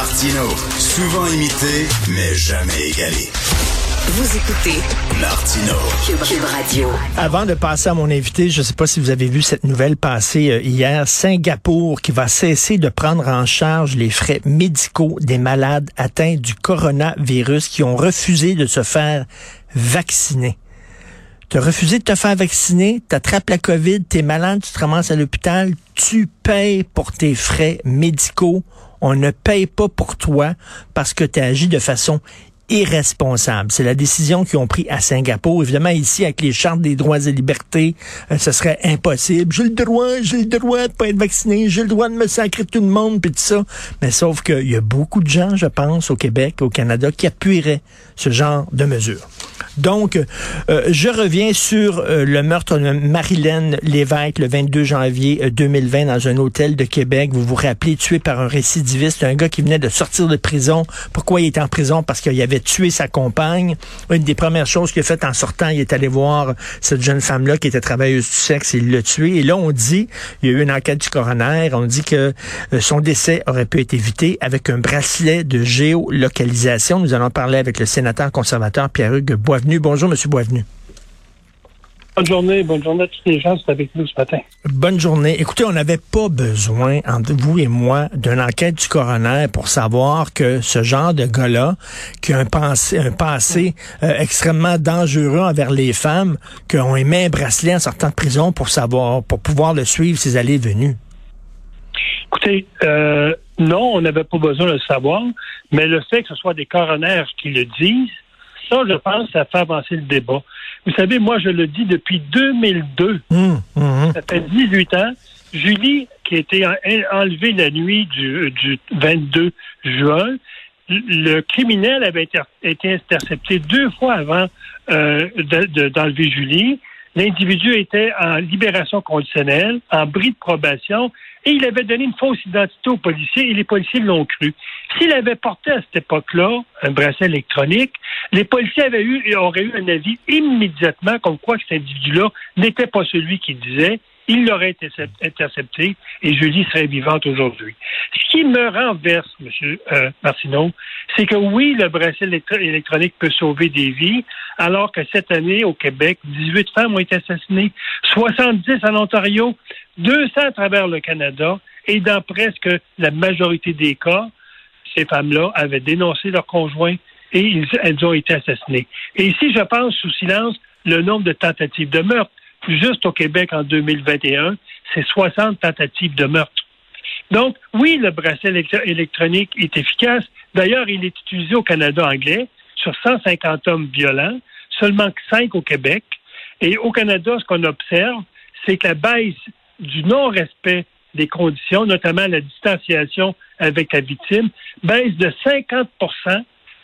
Martino, souvent imité, mais jamais égalé. Vous écoutez Martino. Cube, Radio. Avant de passer à mon invité, je ne sais pas si vous avez vu cette nouvelle passer euh, hier, Singapour qui va cesser de prendre en charge les frais médicaux des malades atteints du coronavirus qui ont refusé de se faire vacciner. Tu as refusé de te faire vacciner, tu attrapes la COVID, tu es malade, tu te ramasses à l'hôpital, tu payes pour tes frais médicaux. On ne paye pas pour toi parce que tu as agi de façon irresponsable. C'est la décision qu'ils ont prise à Singapour. Évidemment, ici, avec les chartes des droits et libertés, euh, ce serait impossible. J'ai le droit, j'ai le droit de pas être vacciné, j'ai le droit de me sacrer tout le monde, puis tout ça. Mais sauf qu'il y a beaucoup de gens, je pense, au Québec, au Canada, qui appuieraient ce genre de mesures. Donc, euh, je reviens sur euh, le meurtre de Marilyn Lévesque le 22 janvier 2020 dans un hôtel de Québec. Vous vous rappelez, tué par un récidiviste, un gars qui venait de sortir de prison. Pourquoi il est en prison? Parce qu'il avait tué sa compagne. Une des premières choses qu'il a faites en sortant, il est allé voir cette jeune femme-là qui était travailleuse du sexe et il l'a tué. Et là, on dit, il y a eu une enquête du coroner, on dit que euh, son décès aurait pu être évité avec un bracelet de géolocalisation. Nous allons parler avec le sénateur conservateur Pierre-Hugues Boisvenu Bonjour, M. Boisvenu. Bonne journée, bonne journée à tous les gens qui sont avec nous ce matin. Bonne journée. Écoutez, on n'avait pas besoin, entre vous et moi, d'une enquête du coroner pour savoir que ce genre de gars-là, qui a un passé, un passé euh, extrêmement dangereux envers les femmes, qu'on émet un bracelet en sortant de prison pour savoir, pour pouvoir le suivre ses allées et venues. Écoutez, euh, non, on n'avait pas besoin de le savoir, mais le fait que ce soit des coroners qui le disent, ça, je pense, ça fait avancer le débat. Vous savez, moi, je le dis depuis 2002. Mmh, mmh. Ça fait 18 ans. Julie, qui a été enlevée la nuit du, 22 juin, le criminel avait été, intercepté deux fois avant euh, d'enlever Julie. L'individu était en libération conditionnelle, en bris de probation, et il avait donné une fausse identité aux policiers, et les policiers l'ont cru. S'il avait porté à cette époque-là un bracelet électronique, les policiers avaient eu, auraient eu un avis immédiatement comme quoi cet individu-là n'était pas celui qui disait. Il l'aurait intercepté et Julie serait vivante aujourd'hui. Ce qui me renverse, M. Euh, Martineau, c'est que oui, le bracelet électronique peut sauver des vies, alors que cette année, au Québec, 18 femmes ont été assassinées, 70 en Ontario, 200 à travers le Canada, et dans presque la majorité des cas, ces femmes-là avaient dénoncé leur conjoint et elles ont été assassinées. Et ici, je pense sous silence le nombre de tentatives de meurtre. Juste au Québec en 2021, c'est 60 tentatives de meurtre. Donc, oui, le bracelet électronique est efficace. D'ailleurs, il est utilisé au Canada anglais sur 150 hommes violents, seulement 5 au Québec. Et au Canada, ce qu'on observe, c'est que la baisse du non-respect des conditions, notamment la distanciation avec la victime, baisse de 50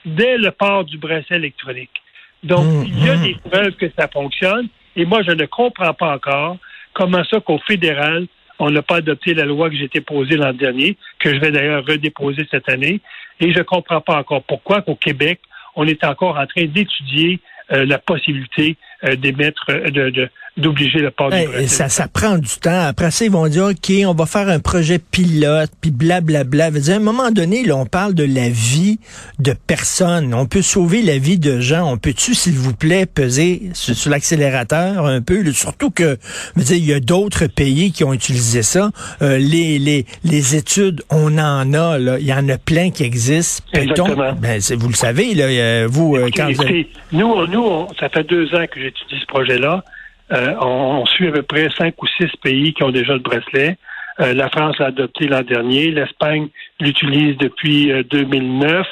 dès le port du bracelet électronique. Donc, mmh, il y a mmh. des preuves que ça fonctionne, et moi, je ne comprends pas encore comment ça qu'au fédéral, on n'a pas adopté la loi que j'ai déposée l'an dernier, que je vais d'ailleurs redéposer cette année, et je ne comprends pas encore pourquoi qu'au Québec, on est encore en train d'étudier euh, la possibilité euh, d'émettre, euh, de, d'obliger le port du ça, ça prend du temps. Après ça, ils vont dire, OK, on va faire un projet pilote, puis blablabla. Bla. À un moment donné, là, on parle de la vie de personnes. On peut sauver la vie de gens. On peut-tu, s'il vous plaît, peser sur, l'accélérateur un peu? surtout que, dire, il y a d'autres pays qui ont utilisé ça. Euh, les, les, les études, on en a, là. Il y en a plein qui existent. Exactement. Ben, vous le savez, là, vous, euh, quand vous Nous, nous ça fait deux ans que j'étudie ce projet-là. Euh, on, suit à peu près cinq ou six pays qui ont déjà le bracelet. Euh, la France l'a adopté l'an dernier. L'Espagne l'utilise depuis 2009.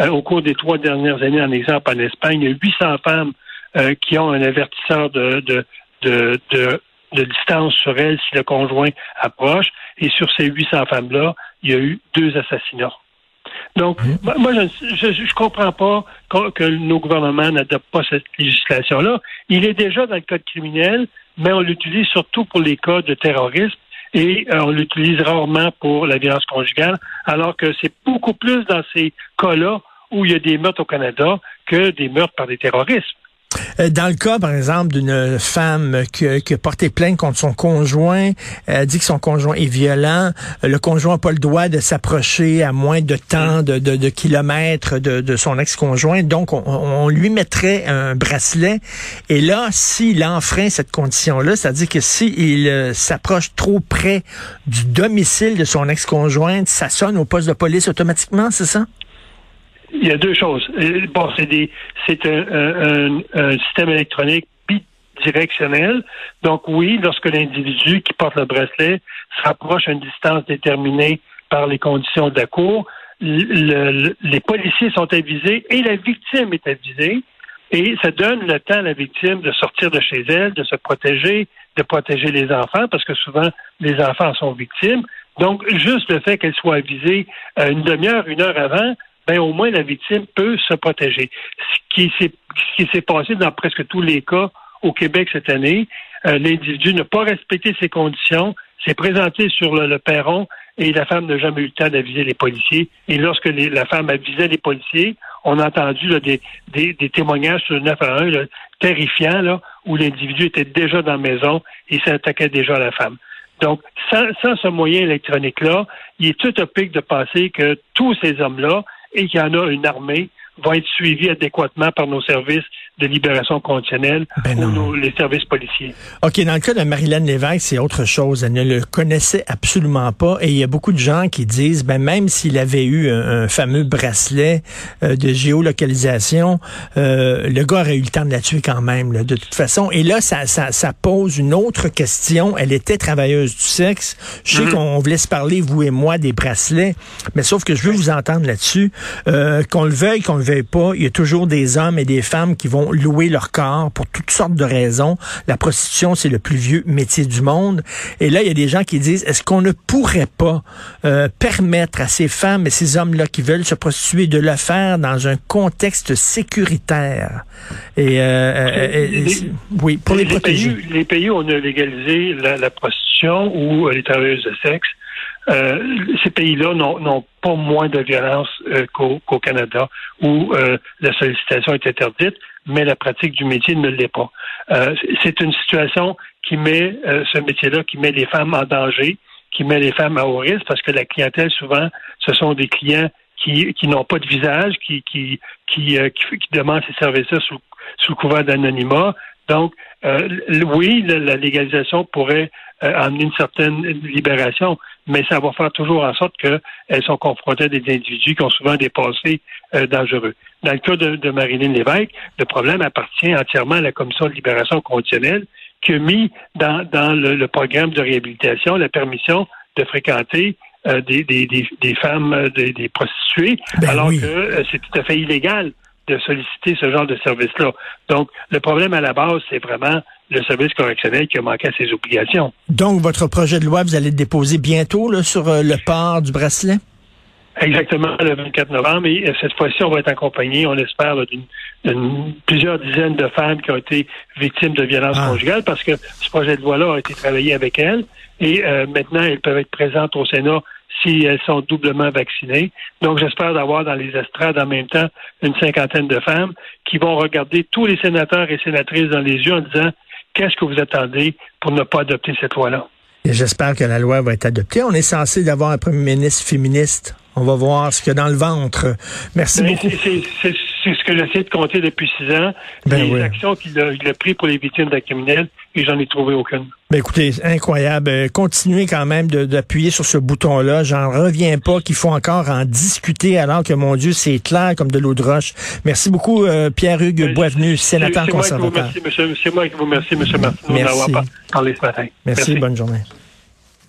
Euh, au cours des trois dernières années, en exemple, en Espagne, il y a 800 femmes qui ont un avertisseur de, distance sur elles si le conjoint approche. Et sur ces 800 femmes-là, il y a eu deux assassinats. Donc, mmh. moi, je ne comprends pas que, nos gouvernements n'adoptent pas cette législation-là. Il est déjà dans le code criminel, mais on l'utilise surtout pour les cas de terrorisme et euh, on l'utilise rarement pour la violence conjugale, alors que c'est beaucoup plus dans ces cas-là où il y a des meurtres au Canada que des meurtres par des terroristes. Euh, dans le cas, par exemple, d'une femme qui, qui, a porté plainte contre son conjoint, elle dit que son conjoint est violent, le conjoint n'a pas le droit de s'approcher à moins de temps, de, kilomètres de, son ex-conjoint, donc on, lui mettrait un bracelet. Et là, s'il enfreint cette condition-là, c'est-à-dire que s'il euh, s'approche trop près du domicile de son ex-conjointe, ça sonne au poste de police automatiquement, c'est ça? Il y a deux choses. Bon, c'est des, c'est un, un, système électronique bidirectionnel. Donc oui, lorsque l'individu qui porte le bracelet se rapproche à une distance déterminée par les conditions de la cour, le, les policiers sont avisés et la victime est avisée. Et ça donne le temps à la victime de sortir de chez elle, de se protéger, de protéger les enfants, parce que souvent les enfants sont victimes. Donc, juste le fait qu'elle soit avisée euh, une demi-heure, une heure avant, ben au moins la victime peut se protéger. Ce qui s'est, passé dans presque tous les cas au Québec cette année, euh, l'individu n'a pas respecté ses conditions, s'est présenté sur le, perron et la femme n'a jamais eu le temps d'aviser les policiers. Et lorsque la femme avisait les policiers, on a entendu des, témoignages sur le 9 à 1 terrifiants où l'individu était déjà dans la maison et s'attaquait déjà à la femme. Donc, sans, sans ce moyen électronique-là, il est utopique de penser que tous ces hommes-là et qu'il y en a une armée vont être suivis adéquatement par nos services de libération conditionnelle ben ou les services policiers. OK, dans le cas de Marilyn Lévesque, c'est autre chose. Elle ne le connaissait absolument pas et il y a beaucoup de gens qui disent, ben même s'il avait eu un, fameux bracelet euh, de géolocalisation, euh, le gars aurait eu le temps de la tuer quand même, de toute façon. Et là, ça, ça, ça, pose une autre question. Elle était travailleuse du sexe. Je sais mm-hmm. qu'on voulait se parler, vous et moi, des bracelets, mais sauf que je veux vous entendre là-dessus. Euh, qu'on le veuille, qu'on le veuille pas, il y a toujours des hommes et des femmes qui vont louer leur corps pour toutes sortes de raisons. La prostitution, c'est le plus vieux métier du monde. Et là, il y a des gens qui disent, est-ce qu'on ne pourrait pas euh, permettre à ces femmes et ces hommes-là qui veulent se prostituer de le faire dans un contexte sécuritaire? Et, euh, euh, oui, pour les, protéger. Pays, les pays où on a légalisé la, prostitution ou les travailleuses de sexe, ces pays-là n'ont pas moins de violence qu'au Canada, où la sollicitation est interdite mais la pratique du métier ne l'est pas. Euh, c'est une situation qui met euh, ce métier-là, qui met les femmes en danger, qui met les femmes à haut risque, parce que la clientèle, souvent, ce sont des clients qui, qui n'ont pas de visage, qui, qui, qui, euh, qui, demandent ces services-là sous, sous couvert d'anonymat. Donc, oui, la, légalisation pourrait amener une certaine libération, mais ça va faire toujours en sorte qu'elles sont confrontées à des individus qui ont souvent des passés dangereux. Dans le cas de, de Marilyn Lévesque, le problème appartient entièrement à la Commission de libération conditionnelle qui a mis dans, dans le, programme de réhabilitation la permission de fréquenter euh, des, des, des, femmes, euh, des, prostituées, ben alors que euh, c'est tout à fait illégal de solliciter ce genre de service-là. Donc, le problème à la base, c'est vraiment le service correctionnel qui a manqué à ses obligations. Donc, votre projet de loi, vous allez le déposer bientôt là, sur le port du bracelet? Exactement, le 24 novembre. Et euh, cette fois-ci, on va être accompagné, on espère, d'une plusieurs dizaines de femmes qui ont été victimes de violences ah. conjugales parce que ce projet de loi-là a été travaillé avec elles. Et euh, maintenant, elles peuvent être présentes au Sénat si elles sont doublement vaccinées. Donc, j'espère d'avoir dans les estrades en même temps une cinquantaine de femmes qui vont regarder tous les sénateurs et sénatrices dans les yeux en disant qu'est-ce que vous attendez pour ne pas adopter cette loi-là? J'espère que la loi va être adoptée. On est censé d'avoir un premier ministre féministe. On va voir ce qu'il y a dans le ventre. Merci ben, beaucoup. C'est ce que j'essaie de compter depuis six ans. Ben les actions qu'il a, a prises pour les victimes d'actes criminels, et j'en ai trouvé aucune. Ben écoutez, incroyable. Euh, continuez quand même d'appuyer sur ce bouton-là. J'en reviens pas qu'il faut encore en discuter alors que, mon Dieu, c'est clair comme de l'eau de roche. Merci beaucoup, euh, Pierre-Hugues ben, Boisvenu, sénateur conservateur. C'est moi qui vous remercie, M. Martin, d'avoir parlé ce matin. Merci, bonne journée.